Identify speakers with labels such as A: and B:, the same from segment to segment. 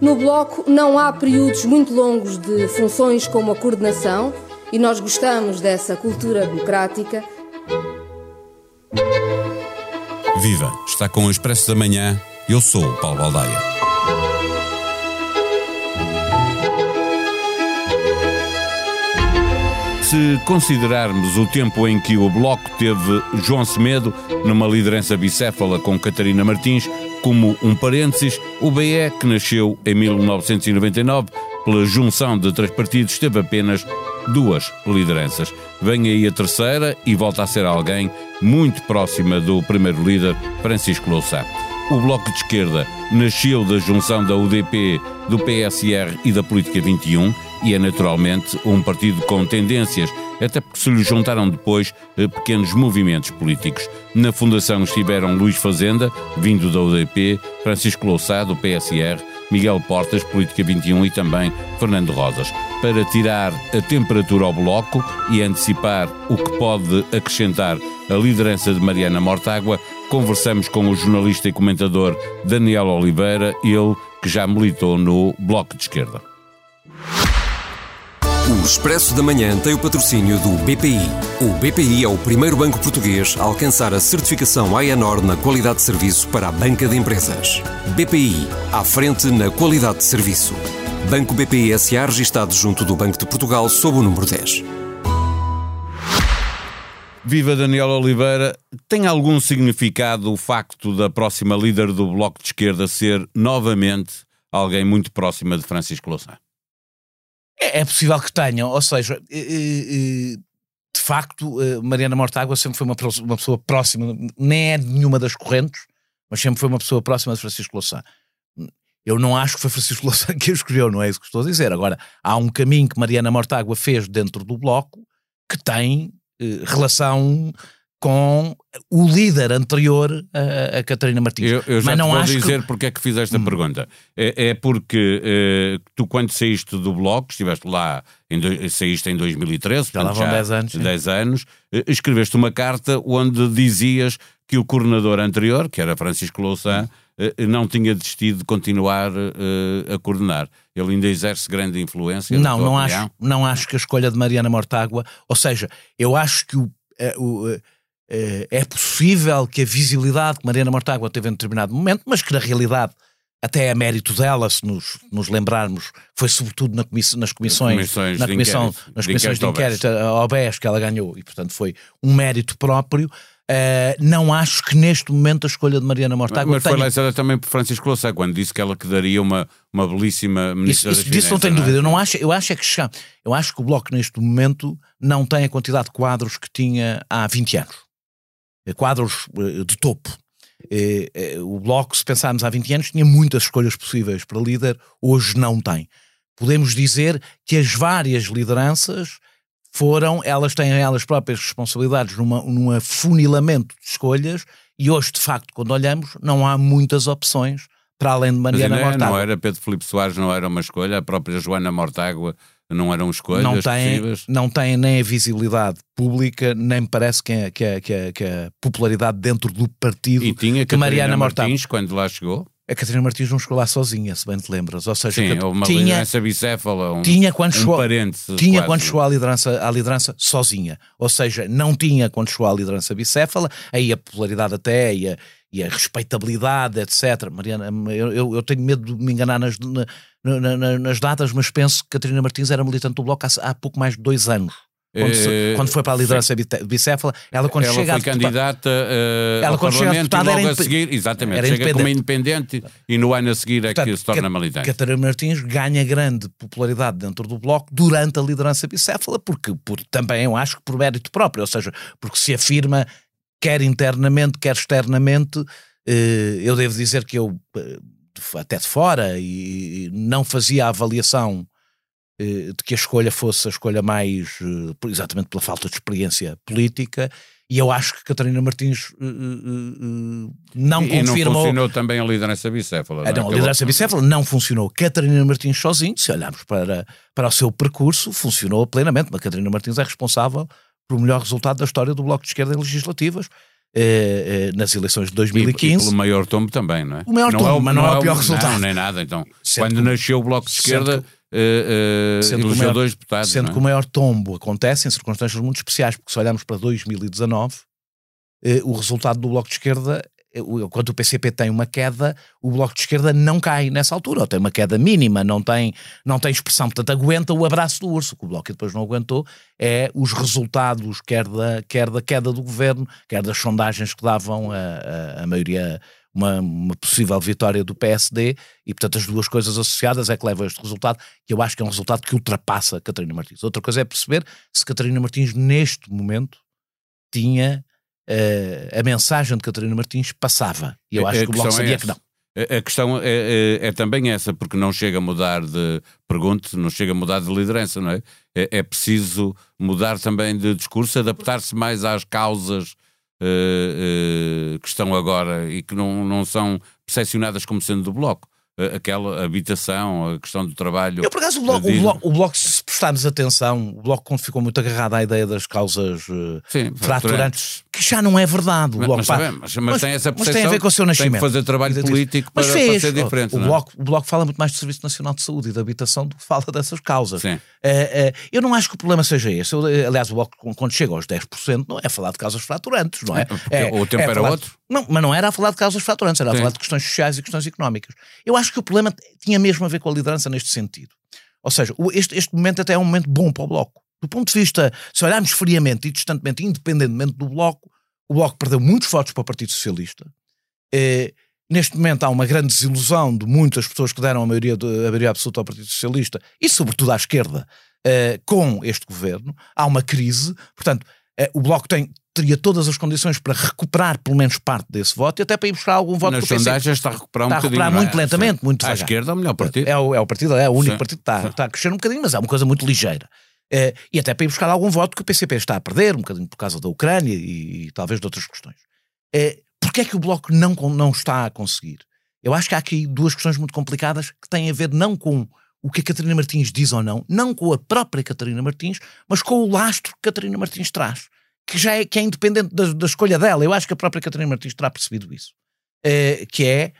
A: No Bloco não há períodos muito longos de funções como a coordenação e nós gostamos dessa cultura democrática.
B: Viva! Está com o Expresso da Manhã. Eu sou o Paulo Baldaia. Se considerarmos o tempo em que o Bloco teve João Semedo numa liderança bicéfala com Catarina Martins, como um parênteses, o BE, que nasceu em 1999 pela junção de três partidos, teve apenas duas lideranças. Vem aí a terceira e volta a ser alguém muito próxima do primeiro líder, Francisco Louçã. O Bloco de Esquerda nasceu da junção da UDP, do PSR e da Política 21 e é naturalmente um partido com tendências, até porque se lhe juntaram depois eh, pequenos movimentos políticos. Na fundação estiveram Luís Fazenda, vindo da UDP, Francisco Louçá, do PSR, Miguel Portas, Política 21 e também Fernando Rosas, para tirar a temperatura ao bloco e antecipar o que pode acrescentar a liderança de Mariana Mortágua, conversamos com o jornalista e comentador Daniel Oliveira, ele que já militou no Bloco de Esquerda.
C: O Expresso da Manhã tem o patrocínio do BPI. O BPI é o primeiro banco português a alcançar a certificação AENOR na qualidade de serviço para a banca de empresas. BPI, à frente na qualidade de serviço. Banco BPI SA registado junto do Banco de Portugal sob o número 10.
B: Viva Daniel Oliveira. Tem algum significado o facto da próxima líder do Bloco de Esquerda ser novamente alguém muito próxima de Francisco Louçã?
D: É, é possível que tenham, ou seja, de facto, Mariana Mortágua sempre foi uma, pessoa próxima, nem é de nenhuma das correntes, mas sempre foi uma pessoa próxima de Francisco Louçã. Eu não acho que foi Francisco Louçã que o escolheu, não é isso que estou a dizer. Agora, há um caminho que Mariana Mortágua fez dentro do Bloco que tem eh, relação com o líder anterior a, a Catarina Martins.
B: Eu, eu já
D: Mas não
B: vou
D: acho
B: dizer
D: que...
B: porque é que fiz esta hum. pergunta. É, é porque eh, tu, quando saíste do Bloco, estiveste lá, em do, saíste em 2013,
D: já lá vão 10 anos,
B: 10 anos eh, escreveste uma carta onde dizias que o coordenador anterior, que era Francisco Louçã, hum. não tinha desistido de continuar a coordenar. Ele ainda exerce grande influência.
D: Não, não acho, não acho que a escolha de Mariana Mortágua, ou seja, eu acho que o, o eh, é possível que a visibilidade que Mariana Mortágua teve em determinado momento, mas que na realidade até é mérito dela, se nos, nos lembrarmos, foi sobretudo na comiss nas comissões,
B: comissões
D: na comissão, nas comissões de inquérito, a OBES, que ela ganhou, e portanto foi um mérito próprio. Uh, não acho que neste momento a escolha de Mariana Mortágua
B: Mas, mas foi tenha... também por Francisco Louçã, quando disse que ela que daria uma, uma belíssima ministra
D: isso, isso, Disso não tenho não é? dúvida. Eu, não acho, eu, acho é que, eu acho que o Bloco neste momento não tem a quantidade de quadros que tinha há 20 anos. Eh, quadros eh, de topo. Eh, o Bloco, se pensarmos há 20 anos, tinha muitas escolhas possíveis para líder, hoje não tem. Podemos dizer que as várias lideranças foram, elas têm elas próprias responsabilidades numa, num afunilamento de escolhas e hoje, de facto, quando olhamos, não há muitas opções para além de Mariana
B: Mas
D: Mortágua.
B: Não era Pedro Filipe Soares, não era uma escolha, a própria Joana Mortágua não eram escolhas
D: não tem,
B: possíveis?
D: Não tem nem a visibilidade pública, nem me parece que a, que a, que a, que a popularidade dentro do partido
B: e tinha
D: que Mariana
B: Martins quando lá chegou?
D: A Catarina Martins não chegou lá sozinha, se bem te lembras. Ou seja,
B: Sim, uma tinha, liderança bicéfala, um,
D: tinha quando
B: um
D: chegou,
B: parente.
D: Tinha quase. quando chegou à liderança, à liderança sozinha. Ou seja, não tinha quando chegou à liderança bicéfala, aí a popularidade até e a, e a respeitabilidade, etc. Mariana, eu, eu, tenho medo de me enganar nas, na, na, nas datas, mas penso que Catarina Martins era militante do Bloco há, há pouco mais de dois anos. Quando, se, quando, foi para a liderança sim. bicéfala, ela quando
B: ela
D: chega
B: foi a candidata uh, ela, quando chega a, logo a seguir, exatamente, era chega como independente e no ano a seguir é Portanto, que se torna militante.
D: Catarina Martins ganha grande popularidade dentro do Bloco durante a liderança bicéfala, porque por, também eu acho que por mérito próprio, ou seja, porque se afirma quer internamente, quer externamente, uh, eu devo dizer que eu até de fora e não fazia a avaliação eh, de que a escolha fosse a escolha mais, eh, exatamente pela falta de experiência política, e eu acho que Catarina Martins uh, uh, uh, não e confirmou. Não
B: funcionou também a liderança bicéfala.
D: Ah, não, a liderança bicéfala não funcionou. Catarina Martins sozinho, se olharmos para, para o seu percurso, funcionou plenamente. Mas Catarina Martins é responsável pelo melhor resultado da história do Bloco de Esquerda em legislativas. Eh, nas eleições de 2015. E, e
B: pelo maior tombo também, não é?
D: O maior
B: não
D: tombo, é o, mas não, não é o pior resultado.
B: Não, nem nada. Então, sendo quando nasceu o Bloco de Esquerda, uh, sendo elegeu dois deputados.
D: Sendo
B: é?
D: que o maior tombo acontece em circunstâncias muito especiais, porque se olharmos para 2019, uh, o resultado do Bloco de Esquerda quando o PCP tem uma queda, o Bloco de Esquerda não cai nessa altura, ou tem uma queda mínima, não tem, não tem expressão, portanto aguenta o abraço do urso. Que o Bloco depois não aguentou é os resultados, quer da, quer da queda do governo, quer das sondagens que davam a, a, a maioria, uma, uma, possível vitória do PSD, e portanto as duas coisas associadas é que levam a este resultado, que eu acho que é um resultado que ultrapassa Catarina Martins. Outra coisa é perceber se Catarina Martins, neste momento, tinha a mensagem de Catarina Martins passava. E eu acho a que o Bloco sabia é que não.
B: A questão é, é, é, também essa, porque não chega a mudar de pergunta, não chega a mudar de liderança, não é? É, é preciso mudar também de discurso, adaptar-se mais às causas uh, uh, que estão agora e que não, não são percepcionadas como sendo do Bloco aquela habitação, a questão do trabalho.
D: Eu, por acaso, o bloco, o bloco, o bloco, se prestarmos atenção, o Bloco quando ficou muito agarrado à ideia das causas uh, Sim, fraturantes, que já não é verdade. O bloco,
B: mas, mas, mas, mas, tem essa percepção.
D: Mas tem a ver com o seu nascimento.
B: Tem que fazer trabalho político para, fez, para, ser diferente.
D: O? É? bloco, o Bloco fala muito mais do Serviço Nacional de Saúde e da habitação do que fala dessas causas.
B: Uh,
D: uh, eu não acho que o problema seja esse. Eu, aliás, o Bloco, quando chega aos 10%, não é falar de causas fraturantes, não é?
B: é o tempo
D: é
B: era outro.
D: Não, mas não era a falar de causas fraturantes, era a falar de questões sociais e questões económicas. Eu acho que o problema tinha mesmo a ver com a liderança neste sentido. Ou seja, este, este momento até é um momento bom para o Bloco. Do ponto de vista, se olharmos friamente e distantemente, independentemente do Bloco, o Bloco perdeu muitos votos para o Partido Socialista. Eh, neste momento há uma grande desilusão de muitas pessoas que deram a maioria, de, a maioria absoluta ao Partido Socialista e, sobretudo, à esquerda, eh, com este governo. Há uma crise. Portanto, o Bloco tem, teria todas as condições para recuperar pelo menos parte desse voto e até para ir buscar algum voto
B: Nas sondagens está a recuperar um
D: está a recuperar muito é? lentamente, Sim. muito
B: À esquerda é o melhor partido.
D: É o, é o partido, é o único Sim. partido que está, está a crescer um bocadinho, mas é uma coisa muito ligeira. É, e até para ir buscar algum voto que o PCP está a perder, um bocadinho por causa da Ucrânia e, e talvez de outras questões. É, Porquê é que o Bloco não, não está a conseguir? Eu acho que há aqui duas questões muito complicadas que têm a ver não com o que a Catarina Martins diz ou não, não com a própria Catarina Martins, mas com o lastro que a Catarina Martins traz que já é, que é independente da, da, escolha dela. Eu acho que a própria Catarina Martins terá percebido isso. Uh, que é,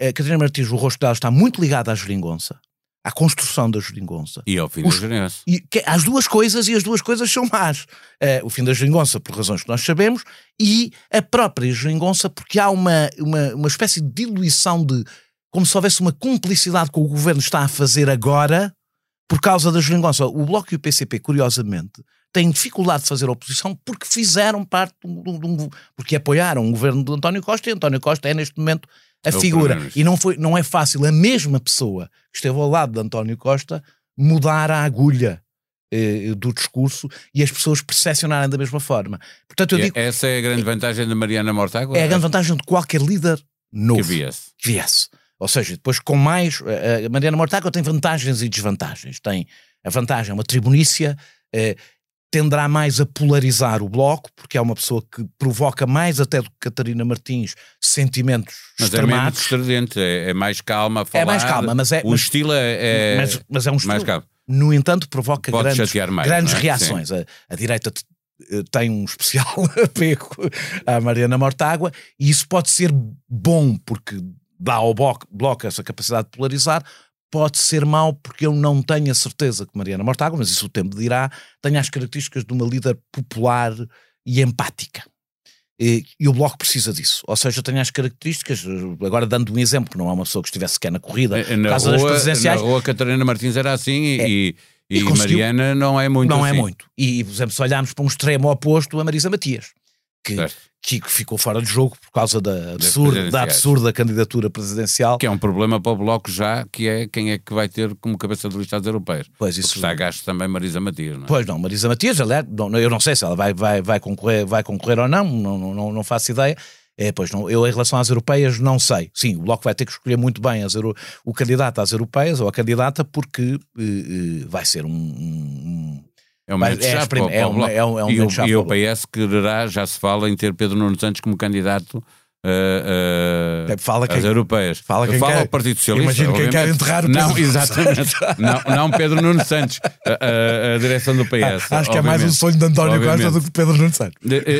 D: a Catarina Martins, o rosto dela está muito ligado à geringonça, à construção da geringonça.
B: E ao fim Os, da geringonça.
D: E, que, as duas coisas, e as duas coisas são más. Uh, o fim da geringonça, por razões que nós sabemos, e a própria geringonça, porque há uma, uma, uma espécie de diluição de. Como se houvesse uma cumplicidade com o governo está a fazer agora, por causa da geringonça. O Bloco e o PCP, curiosamente, têm dificuldade de fazer oposição porque fizeram parte de um, de um, porque apoiaram o governo de António Costa e António Costa é neste momento a é figura. E não, foi, não é fácil a mesma pessoa que esteve ao lado de António Costa mudar a agulha eh, do discurso e as pessoas percepcionarem da mesma forma. Portanto, eu digo,
B: essa é a grande vantagem de Mariana Mortágua?
D: É a grande vantagem de qualquer líder novo.
B: Que viesse.
D: Que viesse. Ou seja, depois com mais. A Mariana Mortágua tem vantagens e desvantagens. Tem a vantagem, é uma tribunícia. Eh, tenderá mais a polarizar o bloco, porque é uma pessoa que provoca mais até do que Catarina Martins sentimentos
B: mas
D: extremados.
B: é menos estridente, é, é, mais calma a falar.
D: É mais calma, mas é...
B: O
D: mas,
B: estilo é,
D: é, mas, mas é um estilo,
B: mais calmo.
D: No entanto, provoca
B: Pode
D: grandes,
B: mais,
D: grandes
B: é?
D: reações. A, a, direita eh, tem um especial apego à Mariana Mortágua e isso pode ser bom, porque dá ao bloco, essa capacidade de polarizar, pode ser mau porque eu não tenho a certeza que Mariana Mortágua, mas isso o tempo dirá, tenha as características de uma líder popular e empática. E, e, o Bloco precisa disso. Ou seja, tem as características, agora dando um exemplo, que não é uma pessoa que estivesse sequer na corrida,
B: é, na
D: rua,
B: das
D: presidenciais.
B: Na rua Catarina Martins era assim é, e, e, e Mariana não é muito
D: Não
B: é assim.
D: é muito. E, por exemplo, se olharmos para um extremo oposto, a Marisa Matias que, que ficou fora de jogo por causa da absurda, da absurda candidatura presidencial.
B: Que é um problema para o Bloco já, que é quem é que vai ter como cabeça de lista europeias.
D: Pois isso.
B: Está a gasto também Marisa Matias, não é?
D: Pois não, Marisa Matias, aliás, eu não sei se ela vai, vai, vai, concorrer, vai concorrer ou não, não, não, não faço ideia. É, pois não, eu em relação às europeias não sei. Sim, o Bloco vai ter que escolher muito bem as o candidato às europeias ou a candidata porque uh, uh, vai ser um, um,
B: é um momento
D: é,
B: para,
D: é, um, é, um, é um
B: e, o, e o PS quererá, já se fala, em ter Pedro Nuno Santos como candidato uh, uh,
D: fala
B: as europeias.
D: Fala quem
B: fala
D: quer,
B: ao Partido Socialista.
D: Imagino quem quer enterrar o Pedro
B: Não, exatamente. não, não Pedro Nuno Santos, a, a, direção do PS.
D: Ah, acho que é mais um sonho de António obviamente. Costa do que Pedro Nuno Santos.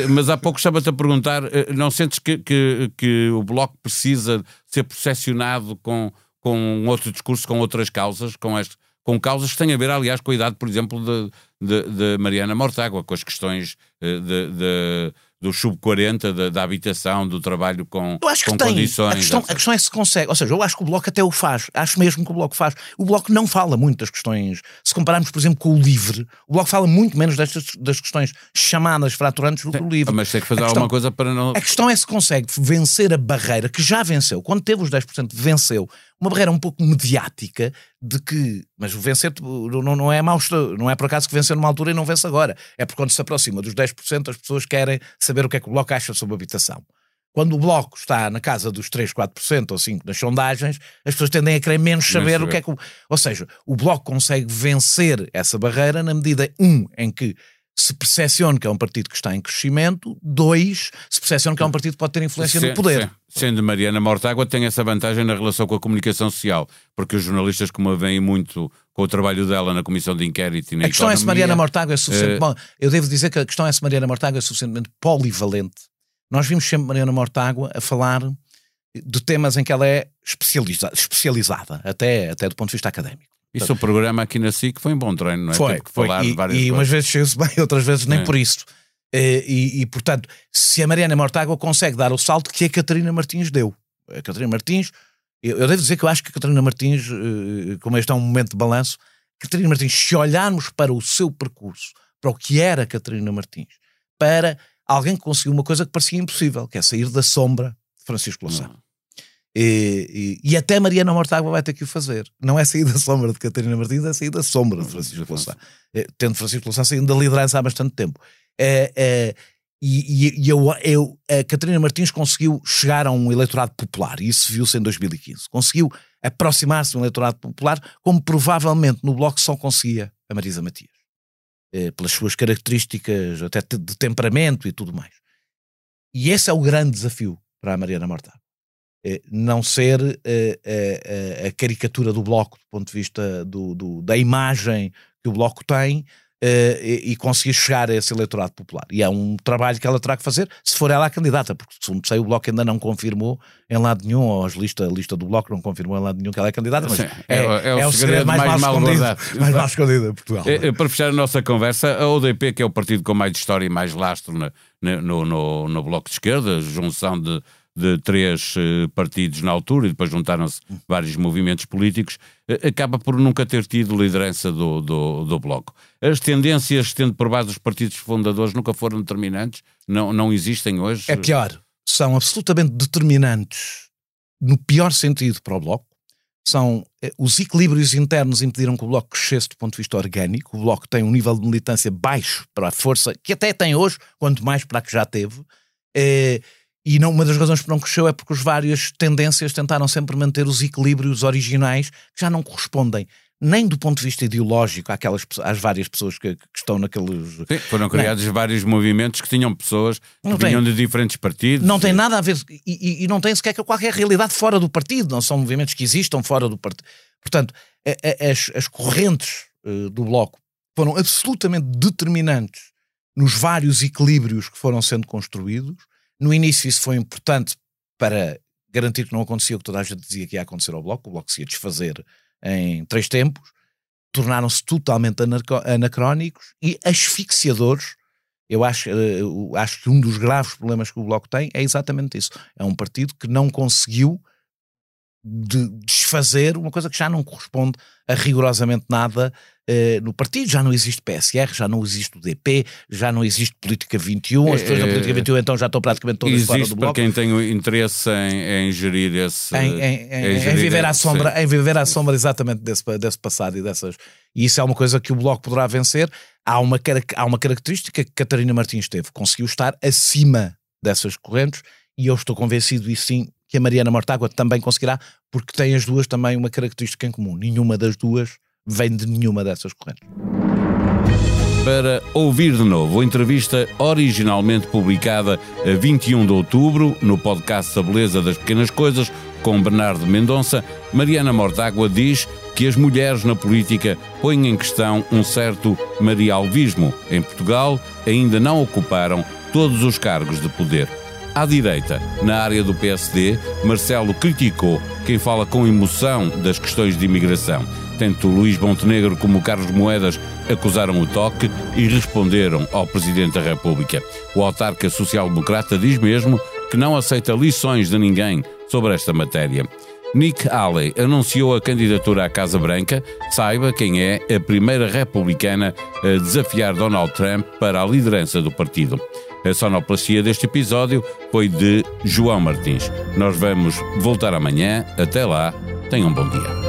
B: Mas há pouco estava-te a perguntar: não sentes que, que, que o Bloco precisa ser processionado com, com outro discurso, com outras causas, com este com causas que têm a ver, aliás, com a idade, por exemplo, de, de, de Mariana Mortágua, com as questões de, de do sub-40, da, da, habitação, do trabalho com,
D: eu acho que
B: com
D: tem.
B: condições.
D: A questão, a questão é se consegue. Ou seja, eu acho que o Bloco até o faz. Acho mesmo que o Bloco faz. O Bloco não fala muito das questões. Se compararmos, por exemplo, com o LIVRE, o Bloco fala muito menos destas, das questões chamadas fraturantes do que o LIVRE.
B: Mas tem que fazer alguma coisa para não.
D: A questão é se consegue vencer a barreira que já venceu. Quando teve os 10%, venceu. Uma barreira um pouco mediática de que. Mas vencer não, não, é mau, não é por acaso que venceu numa altura e não vence agora. É porque quando se aproxima dos 10%, as pessoas querem saber o que é que o Bloco acha sobre a habitação. Quando o Bloco está na casa dos 3, 4% ou 5% nas sondagens, as pessoas tendem a querer menos saber o que é que. Ou seja, o Bloco consegue vencer essa barreira na medida, um, em que se percepciona que é um partido que está em crescimento, dois, se percepciona que é um partido que pode ter influência no poder.
B: Sendo Mariana Mortágua, tem essa vantagem na relação com a comunicação social, porque os jornalistas, como a veem muito com o trabalho dela na comissão de inquérito e na
D: A questão
B: economia,
D: é se Mariana Mortágua é suficiente. Uh... Bom, eu devo dizer que a questão é se Mariana Mortágua é suficientemente polivalente. Nós vimos sempre Mariana Mortágua a falar de temas em que ela é especializa especializada, até, até do ponto de vista académico.
B: Isso o programa aqui na SIC foi um bom treino, não é?
D: Foi,
B: foi.
D: e, e umas vezes chegou-se bem, outras vezes nem é. por isso. E, e, e, portanto, se a Mariana Mortágua consegue dar o salto que a Catarina Martins deu. A Catarina Martins, eu, eu devo dizer que eu acho que a Catarina Martins, eh, como este é um momento de balanço, Catarina Martins, se olharmos para o seu percurso, para o que era a Catarina Martins, para alguém que conseguiu uma coisa que parecia impossível, que é sair da sombra de Francisco Louçã. E, e, e, até Mariana Mortágua vai ter que o fazer. Não é sair da sombra de Catarina Martins, é sair da sombra de Francisco Louçã. É, tendo Francisco Louçã saindo da liderança há bastante tempo. É, é, e, e eu, eu, a Catarina Martins conseguiu chegar a um eleitorado popular, e isso viu-se em 2015. Conseguiu aproximar-se de um eleitorado popular, como provavelmente no Bloco só conseguia a Marisa Matias. É, pelas suas características, até de temperamento e tudo mais. E esse é o grande desafio para a Mariana Mortágua não ser a, eh, eh, a, caricatura do Bloco do ponto de vista do, do, da imagem que o Bloco tem e, e, conseguir chegar a esse eleitorado popular. E é um trabalho que ela terá que fazer, se for ela a candidata, porque segundo sei o Bloco ainda não confirmou em lado nenhum, ou a lista, a lista do Bloco não confirmou em lado nenhum que ela é candidata, mas Sim, é, é, é, o, é o segredo, mais, mais mal, escondido, mais mal escondido Portugal.
B: Para fechar a nossa conversa, a ODP, que é o partido com mais história e mais lastro no, no, no Bloco de Esquerda, junção de de três uh, partidos na altura e depois juntaram-se vários movimentos políticos, uh, acaba por nunca ter tido liderança do, do, do, Bloco. As tendências, tendo por base os partidos fundadores, nunca foram determinantes? Não, não existem hoje?
D: É pior. São absolutamente determinantes no pior sentido para o Bloco. São eh, os equilíbrios internos impediram que o Bloco crescesse do ponto de vista orgânico. O Bloco tem um nível de militância baixo para a força, que até tem hoje, quanto mais para a que já teve. Eh, e não, uma das razões por não cresceu é porque as várias tendências tentaram sempre manter os equilíbrios originais que já não correspondem nem do ponto de vista ideológico àquelas, às várias pessoas que, que estão naqueles.
B: Sim, foram criados não. vários movimentos que tinham pessoas que vinham de diferentes partidos.
D: Não tem nada a ver, e, e, não tem sequer qualquer realidade fora do partido, não são movimentos que existam fora do partido. Portanto, as, as correntes uh, do Bloco foram absolutamente determinantes nos vários equilíbrios que foram sendo construídos no início isso foi importante para garantir que não acontecia o que toda a gente dizia que ia acontecer ao Bloco, o Bloco se ia desfazer em três tempos, tornaram-se totalmente anacrónicos e asfixiadores. Eu acho, eu eh, acho que um dos graves problemas que o Bloco tem é exatamente isso. É um partido que não conseguiu de desfazer uma coisa que já não corresponde a rigorosamente nada uh, no partido. Já não existe PSR, já não existe o DP, já não existe Política 21. As pessoas da Política 21 então já estão praticamente todas fora do
B: bloco. para quem tem interesse em, em gerir esse...
D: Em, em, em, em viver, à sombra, em viver à sombra exatamente desse, desse passado e dessas... E isso é uma coisa que o Bloco poderá vencer. Há uma, há uma característica que Catarina Martins teve. Conseguiu estar acima dessas correntes e eu estou convencido, e sim, que a Mariana Mortágua também conseguirá, porque tem as duas também uma característica em comum. Nenhuma das duas vem de nenhuma dessas correntes.
B: para ouvir de novo a entrevista originalmente publicada a 21 de outubro no podcast A Beleza das Pequenas Coisas com Bernardo Mendonça, Mariana Mortágua diz que as mulheres na política põem em questão um certo marialvismo. Em Portugal, ainda não ocuparam todos os cargos de poder. À direita, na área do PSD, Marcelo criticou quem fala com emoção das questões de imigração. Tanto Luís Montenegro como Carlos Moedas acusaram o toque e responderam ao Presidente da República. O autarca social-democrata diz mesmo que não aceita lições de ninguém sobre esta matéria. Nick Haley anunciou a candidatura à Casa Branca. Saiba quem é a primeira republicana a desafiar Donald Trump para a liderança do partido. A sonoplastia deste episódio foi de João Martins. Nós vamos voltar amanhã. Até lá, tenham um bom dia.